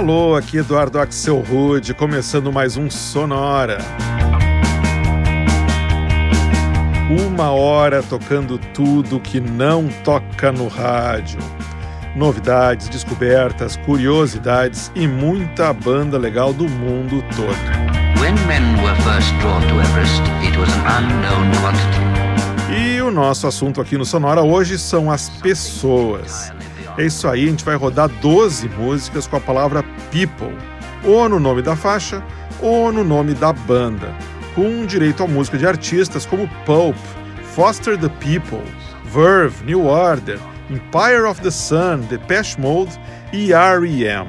Alô, aqui Eduardo Axel Rude, começando mais um Sonora. Uma hora tocando tudo que não toca no rádio. Novidades, descobertas, curiosidades e muita banda legal do mundo todo. Everest, e o nosso assunto aqui no Sonora hoje são as pessoas. É isso aí, a gente vai rodar 12 músicas com a palavra people, ou no nome da faixa, ou no nome da banda, com direito à música de artistas como Pulp, Foster the People, Verve, New Order, Empire of the Sun, Depeche Mode e R.E.M.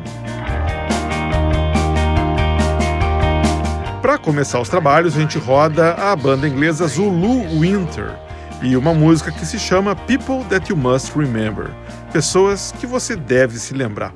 Para começar os trabalhos, a gente roda a banda inglesa Zulu Winter e uma música que se chama People That You Must Remember pessoas que você deve se lembrar.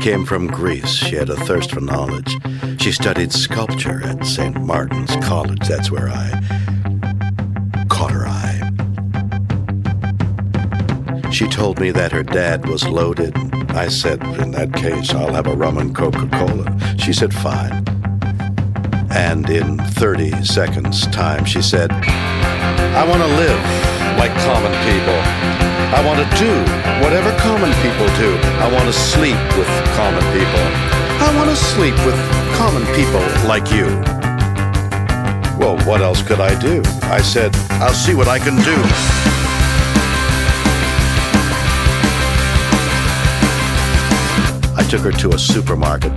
Came from Greece. She had a thirst for knowledge. She studied sculpture at St. Martin's College. That's where I caught her eye. She told me that her dad was loaded. I said, in that case, I'll have a rum and Coca Cola. She said, fine. And in 30 seconds' time, she said, I want to live like common people. I want to do whatever common people do. I want to sleep with common people. I want to sleep with common people like you. Well, what else could I do? I said, I'll see what I can do. I took her to a supermarket.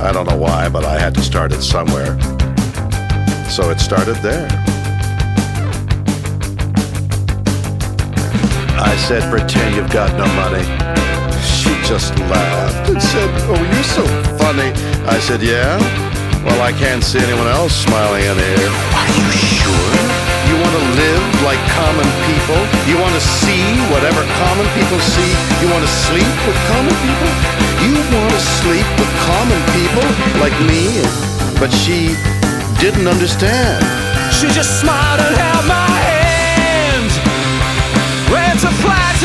I don't know why, but I had to start it somewhere. So it started there. Said, pretend you've got no money. She just laughed and said, oh, you're so funny. I said, yeah? Well, I can't see anyone else smiling in here. Are you sure? You want to live like common people? You want to see whatever common people see? You want to sleep with common people? You want to sleep with common people like me? But she didn't understand. She just smiled and held my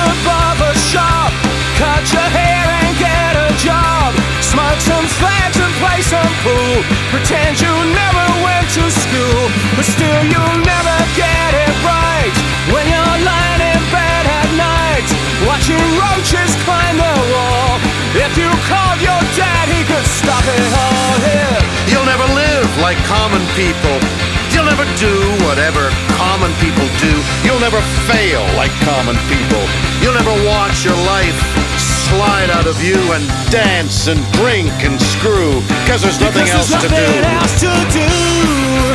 above a shop. Cut your hair and get a job. Smoke some fags and play some pool. Pretend you never went to school, but still you'll never get it right. When you're lying in bed at night, watching roaches climb the wall. If you called your dad, he could stop it all here. You'll never live like common people. You'll never do whatever common people do. You'll never fail like common people. You'll never watch your life slide out of you and dance and drink and screw because there's nothing, because else, there's nothing to else to do.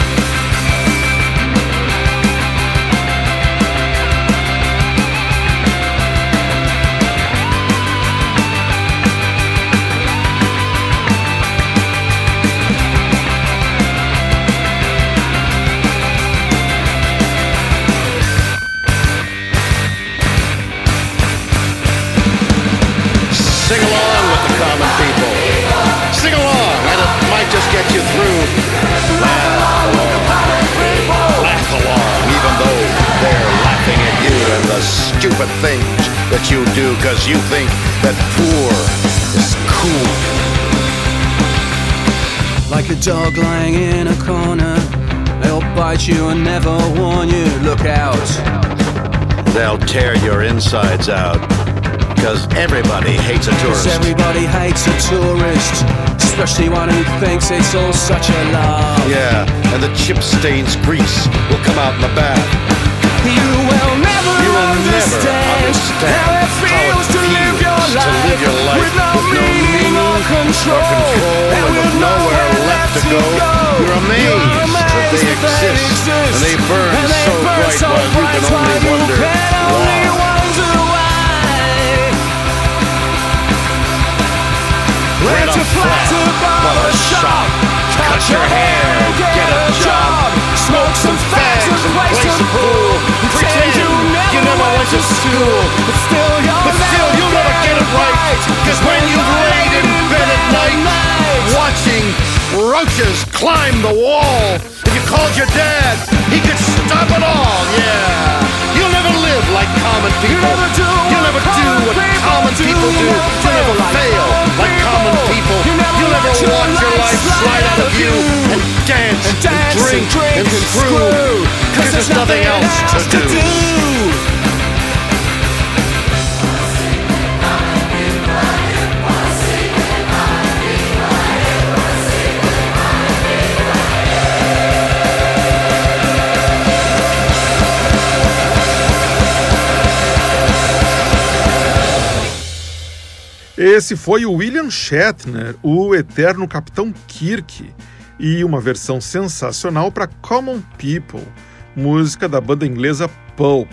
Stupid things that you do because you think that poor is cool. Like a dog lying in a corner, they'll bite you and never warn you. Look out. They'll tear your insides out. Because everybody hates a tourist. everybody hates a tourist. Especially one who thinks it's all such a laugh. Yeah, and the chip stains grease will come out in the bath. You will understand, understand how it feels, to, live your life with no, with no meaning or control, and, with nowhere left to go. You're amazed, that they exist, and they burn and they so burn bright so while you can only wonder why. Rent a flat above a shop, cut your hair, get a job, smoke some fags and play some pool. Pretend you never went to school, but still you'll But still, you'll never get it right. Because when you've laid in bed at night, watching roaches climb the wall, if you called your dad, he could stop it all, yeah. Live like common people. never do never what do what common people do. You'll never fail like common people. You never You'll never let your watch your life slide out of you and dance and dance drink and screw. Because there's nothing else to do. Esse foi o William Shatner, o eterno Capitão Kirk, e uma versão sensacional para Common People, música da banda inglesa Pulp.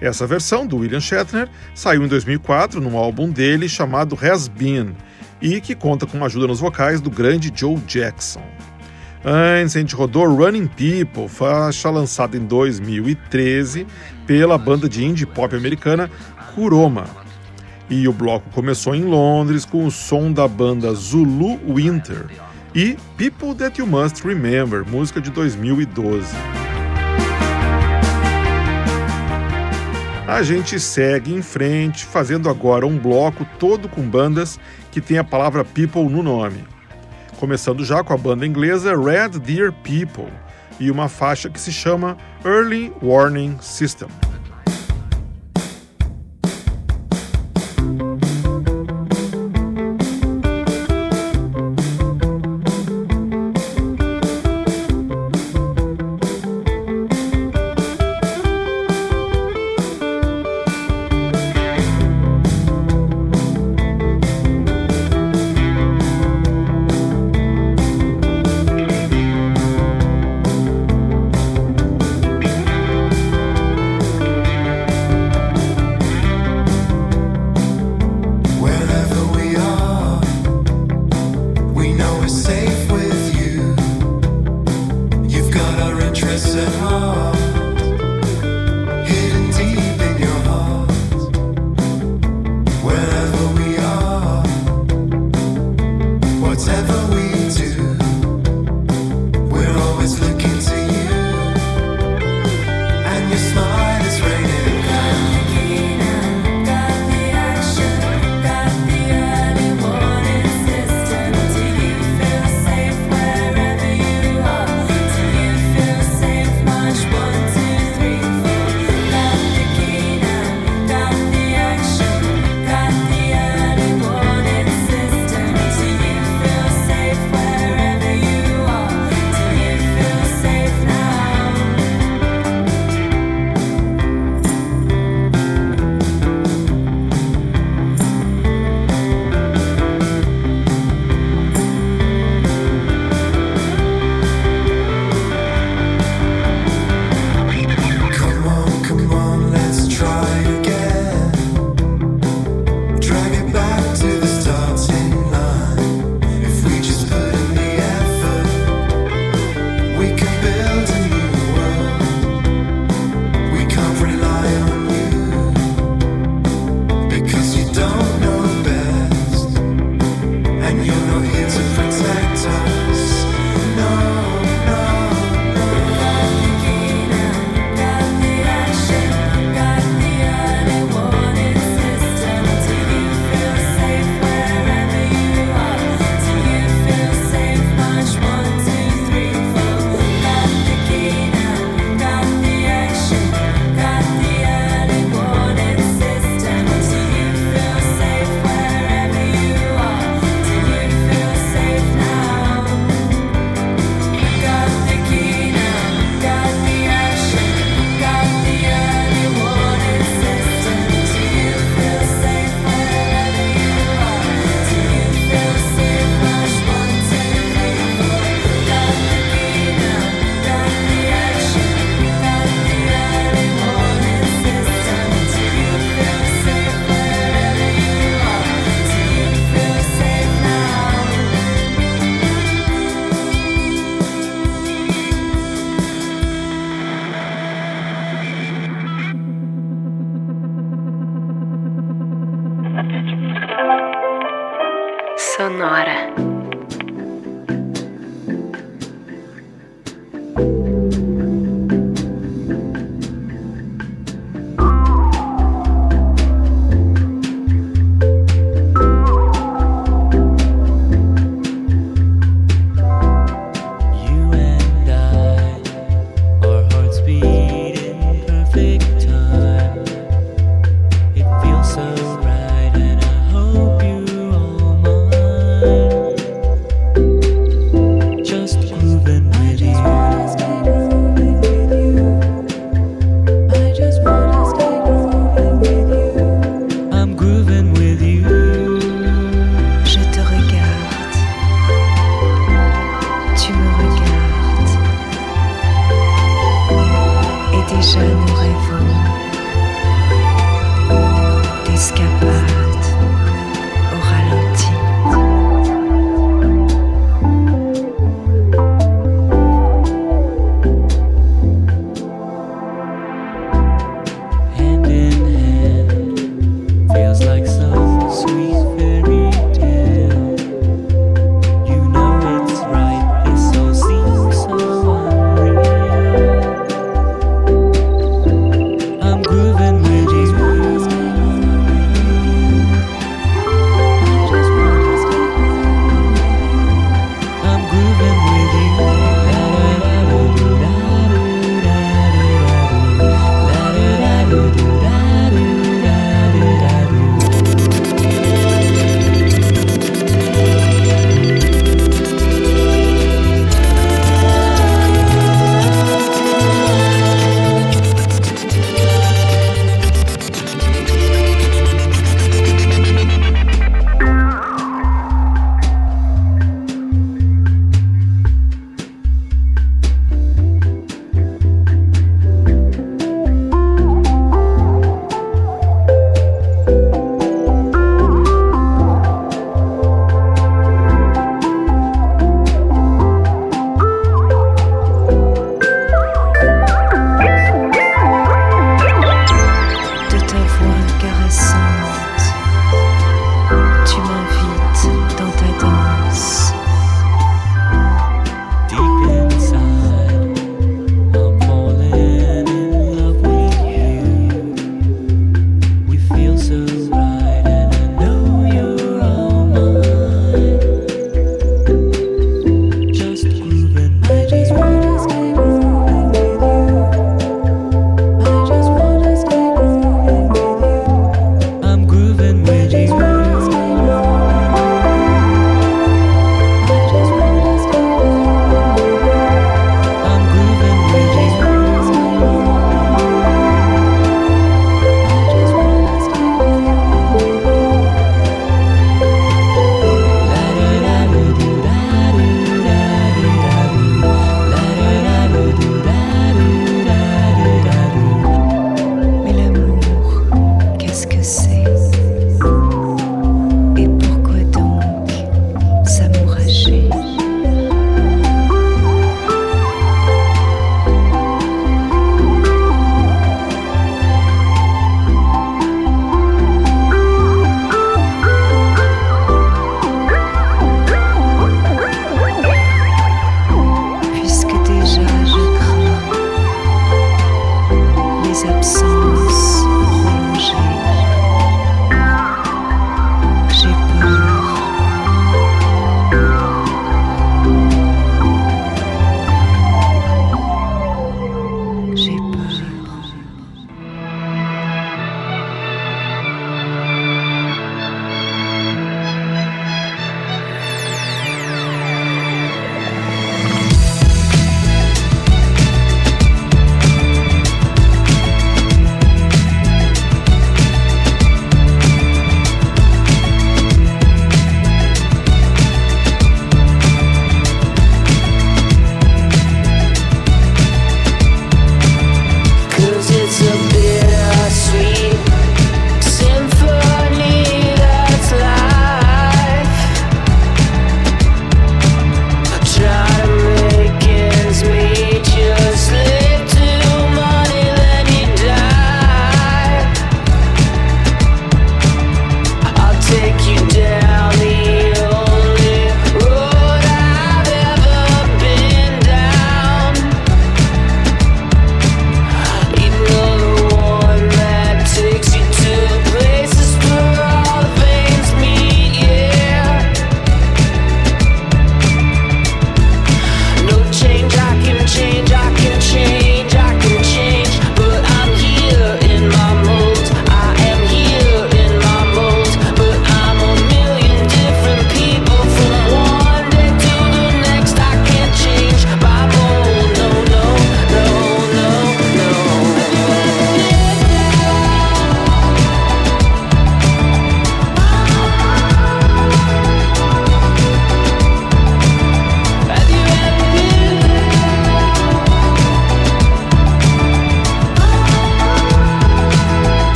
Essa versão do William Shatner saiu em 2004 num álbum dele chamado Has Been e que conta com uma ajuda nos vocais do grande Joe Jackson. Antes a gente rodou Running People, faixa lançada em 2013 pela banda de indie pop americana Kuroma. E o bloco começou em Londres com o som da banda Zulu Winter e People That You Must Remember, música de 2012. A gente segue em frente, fazendo agora um bloco todo com bandas que tem a palavra People no nome. Começando já com a banda inglesa Red Deer People e uma faixa que se chama Early Warning System.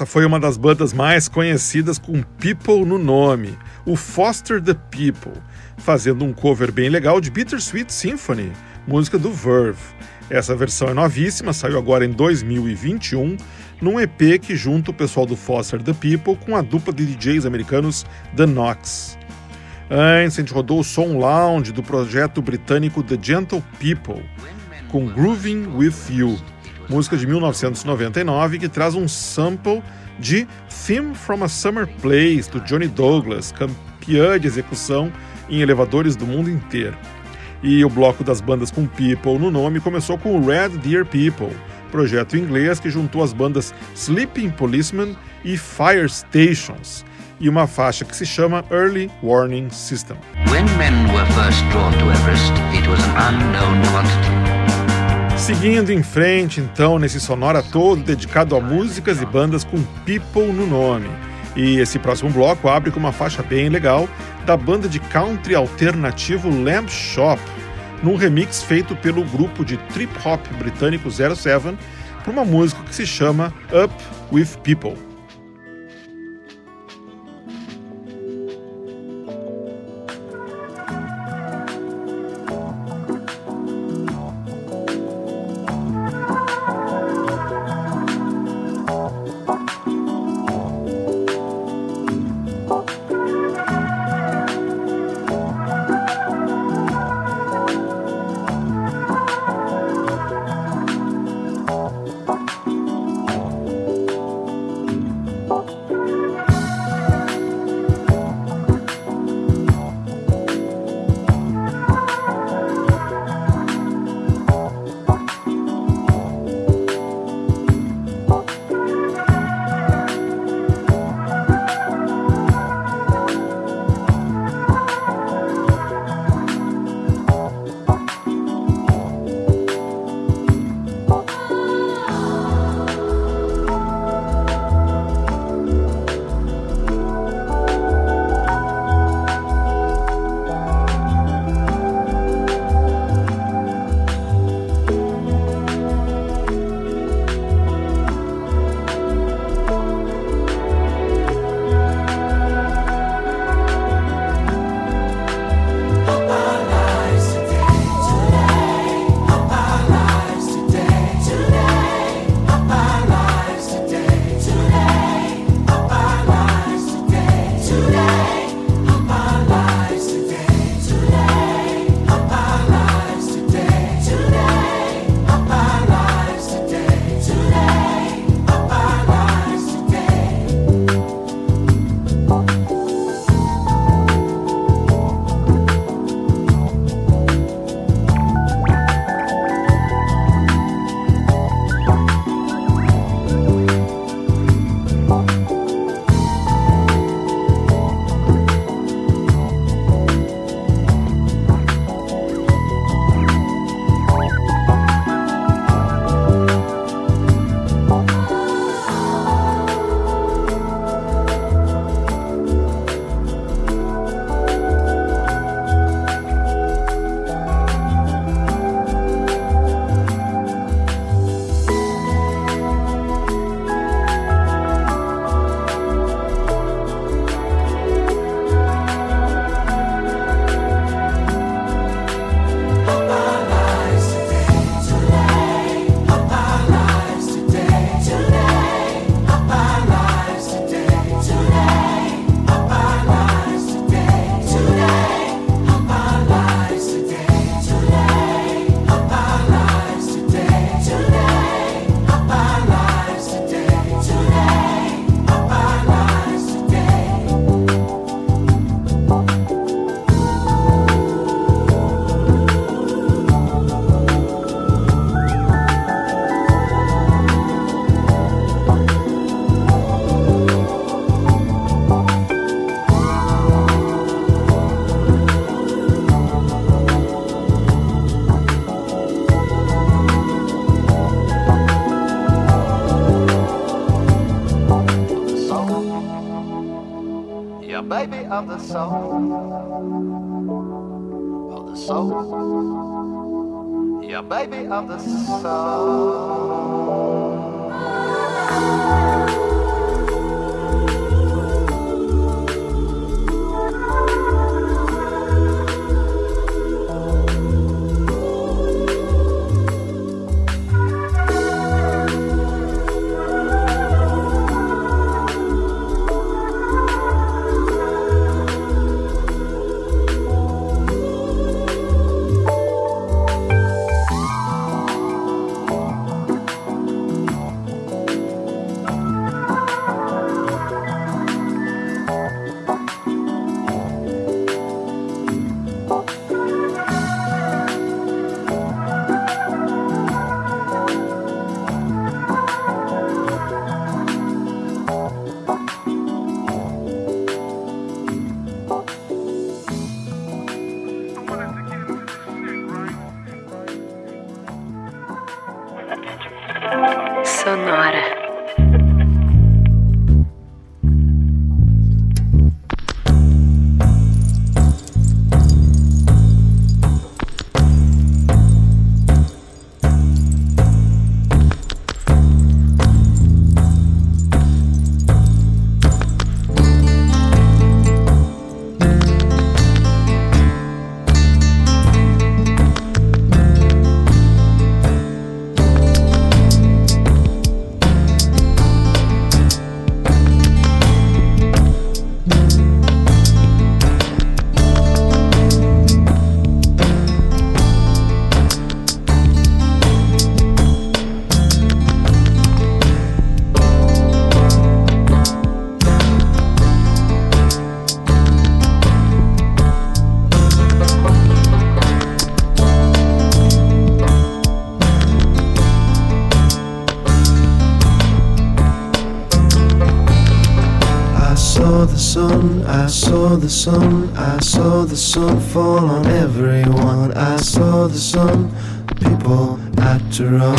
Essa foi uma das bandas mais conhecidas com People no nome, o Foster the People, fazendo um cover bem legal de Bittersweet Symphony, música do Verve. Essa versão é novíssima, saiu agora em 2021, num EP que junta o pessoal do Foster the People com a dupla de DJs americanos The Knox. Antes, a gente rodou o som lounge do projeto britânico The Gentle People, com Grooving With You, música de 1999 que traz um sample de Theme from a Summer Place do Johnny Douglas, campeã de execução em elevadores do mundo inteiro. E o bloco das bandas com People no nome começou com Red Deer People, projeto inglês que juntou as bandas Sleeping Policeman e Fire Stations, e uma faixa que se chama Early Warning System. When men were first drawn to Everest, it was an unknown quantity. Seguindo em frente, então, nesse sonora todo dedicado a músicas e bandas com People no nome. E esse próximo bloco abre com uma faixa bem legal da banda de country alternativo Lamp Shop, num remix feito pelo grupo de trip hop britânico 07 para uma música que se chama Up with People. Of the soul. Sun, I saw the sun fall on everyone. I saw the sun, people had to run.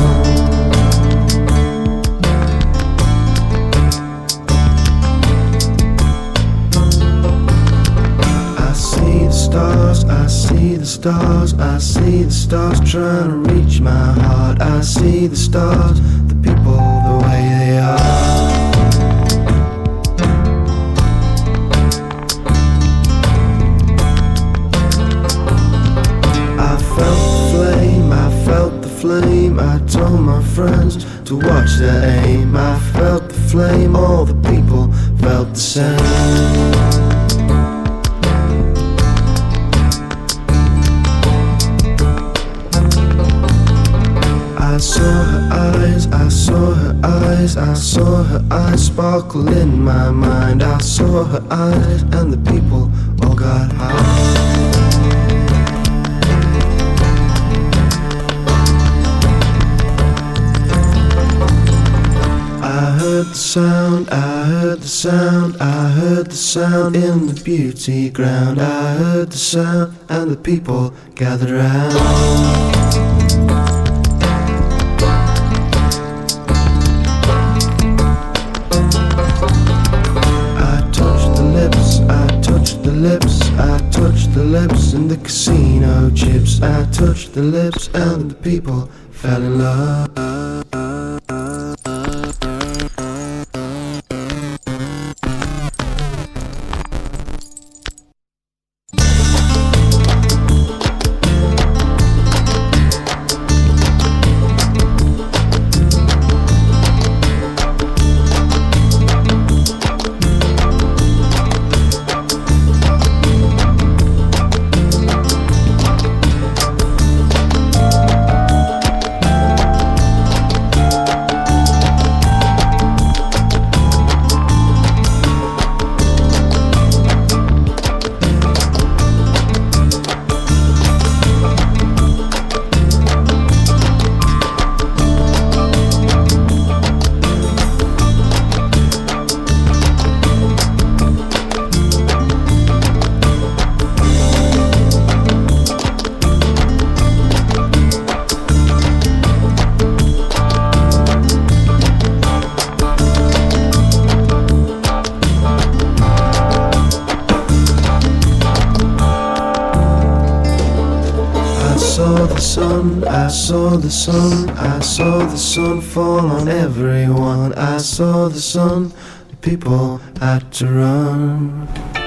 I see the stars, I see the stars, I see the stars trying to reach my heart. I see the stars, friends to watch their aim. I felt the flame, all the people felt the same. I saw her eyes, I saw her eyes, I saw her eyes sparkle in my mind. I saw her eyes, and the people all got high. The sound, I heard the sound, I heard the sound in the beauty ground. I heard the sound, and the people gathered round. I touched the lips, I touched the lips, I touched the lips in the casino chips. I touched the lips, and the people fell in love. Sun, I saw the sun, I saw the sun fall on everyone. I saw the sun, the people had to run.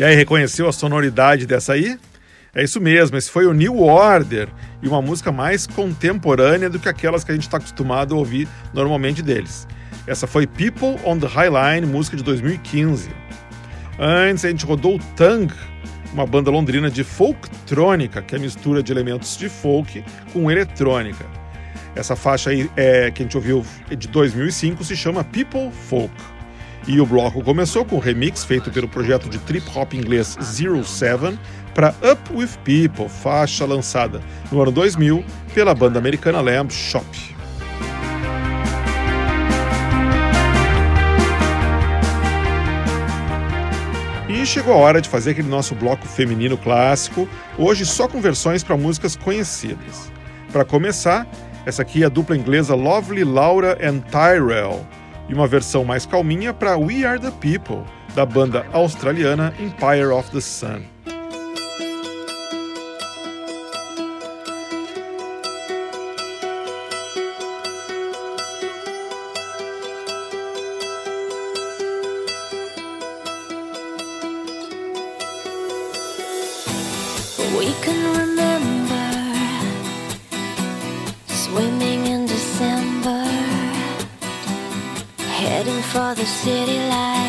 E aí, reconheceu a sonoridade dessa aí? É isso mesmo, esse foi o New Order e uma música mais contemporânea do que aquelas que a gente está acostumado a ouvir normalmente deles. Essa foi People on the High Line, música de 2015. Antes a gente rodou Tang, uma banda londrina de folktrônica, que é a mistura de elementos de folk com eletrônica. Essa faixa aí é, que a gente ouviu de 2005 se chama People Folk. E o bloco começou com um remix feito pelo projeto de trip hop inglês Zero Seven para Up With People, faixa lançada no ano 2000 pela banda americana Lamb Shop. E chegou a hora de fazer aquele nosso bloco feminino clássico, hoje só com versões para músicas conhecidas. Para começar, essa aqui é a dupla inglesa Lovely Laura and Tyrell, e uma versão mais calminha para We Are the People, da banda australiana Empire of the Sun. We can remember for the city lights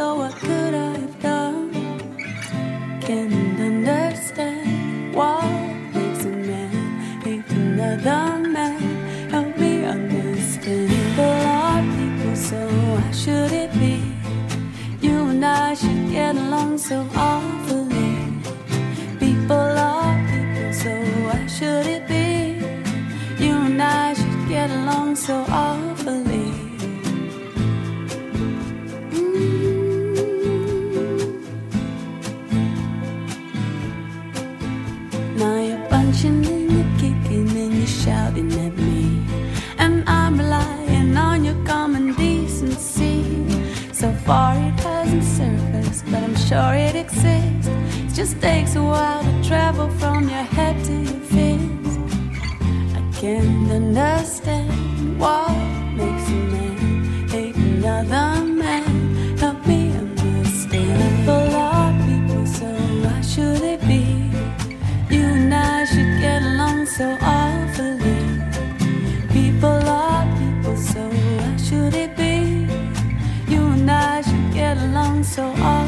so what could I have done? Can't understand what makes a man hate another man. Help me understand. People are people, so why should it be? You and I should get along so awfully. People are people, so why should it be? You and I should get along so awfully. Sure it exists. It just takes a while to travel from your head to your fist. I can't understand what makes a man hate another man. Help me understand. People are people, so why should it be? You and I should get along so awfully. People are people, so why should it be? You and I should get along so awfully.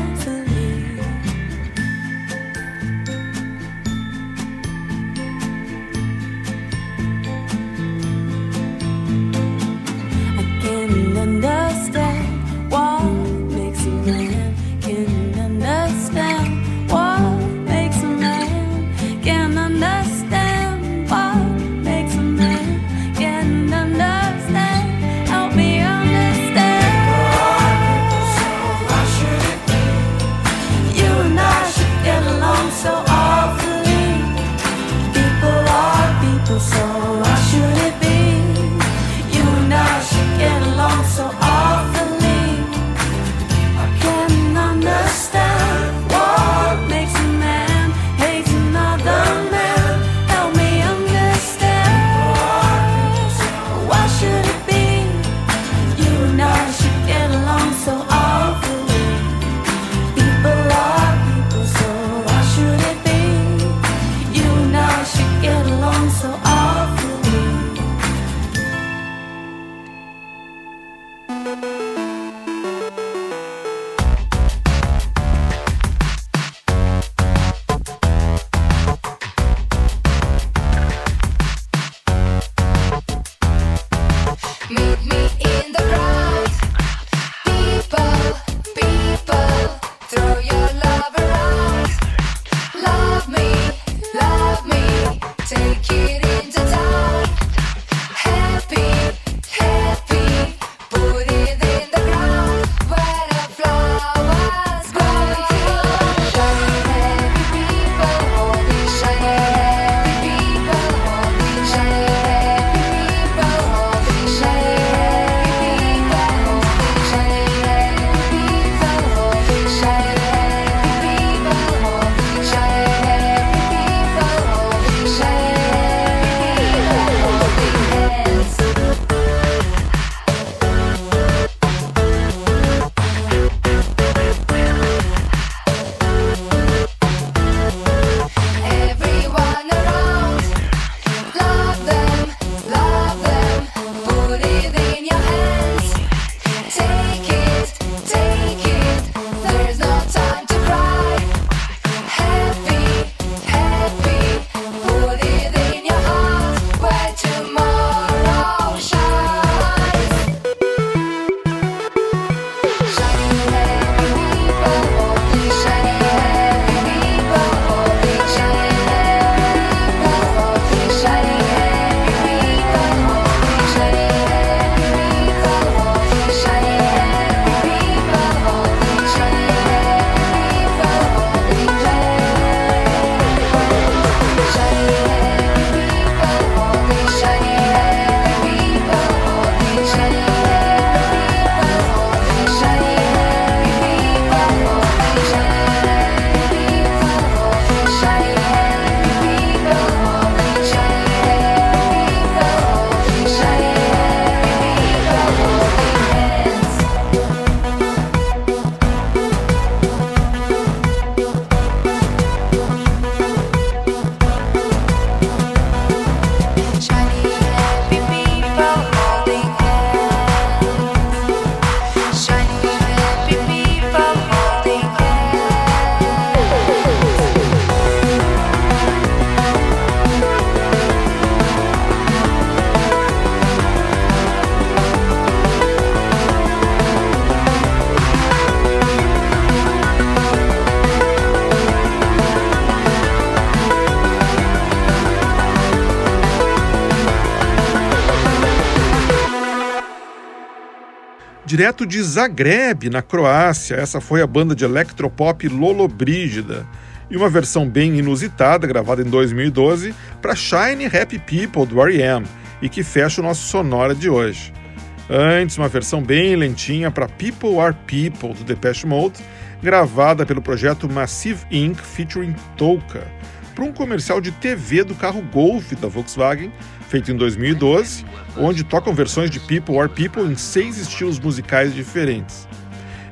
Direto de Zagreb, na Croácia, essa foi a banda de electropop Lollobrigida e uma versão bem inusitada, gravada em 2012, para Shiny Happy People do R.E.M., e que fecha o nosso Sonora de hoje. Antes, uma versão bem lentinha para People Are People do Depeche Mode, gravada pelo projeto Massive Inc. featuring Touka, para um comercial de TV do carro Golf da Volkswagen, feito em 2012, onde tocam versões de People Are People em seis estilos musicais diferentes.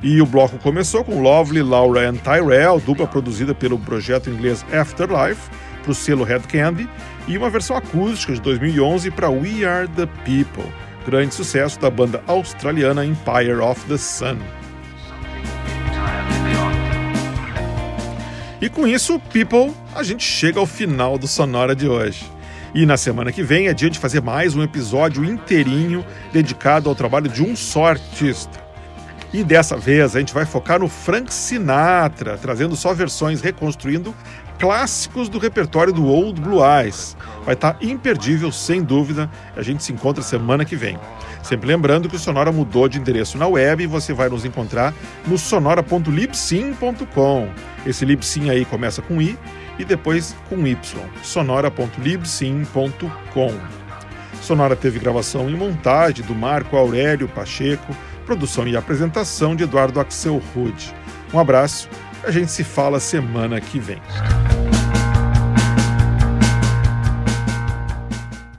E o bloco começou com Lovely, Laura and Tyrell, dupla produzida pelo projeto inglês Afterlife, para o selo Red Candy, e uma versão acústica de 2011 para We Are the People, grande sucesso da banda australiana Empire of the Sun. E com isso, People, a gente chega ao final do Sonora de hoje. E na semana que vem é dia de fazer mais um episódio inteirinho dedicado ao trabalho de um só artista. E dessa vez a gente vai focar no Frank Sinatra, trazendo só versões reconstruindo clássicos do repertório do Old Blue Eyes. Vai estar imperdível, sem dúvida. A gente se encontra semana que vem. Sempre lembrando que o Sonora mudou de endereço na web e você vai nos encontrar no sonora.libsim.com. Esse libsim aí começa com i e depois com y. sonora.libsim.com. Sonora teve gravação e montagem do Marco Aurélio Pacheco, produção e apresentação de Eduardo Axel Rude. Um abraço, a gente se fala semana que vem.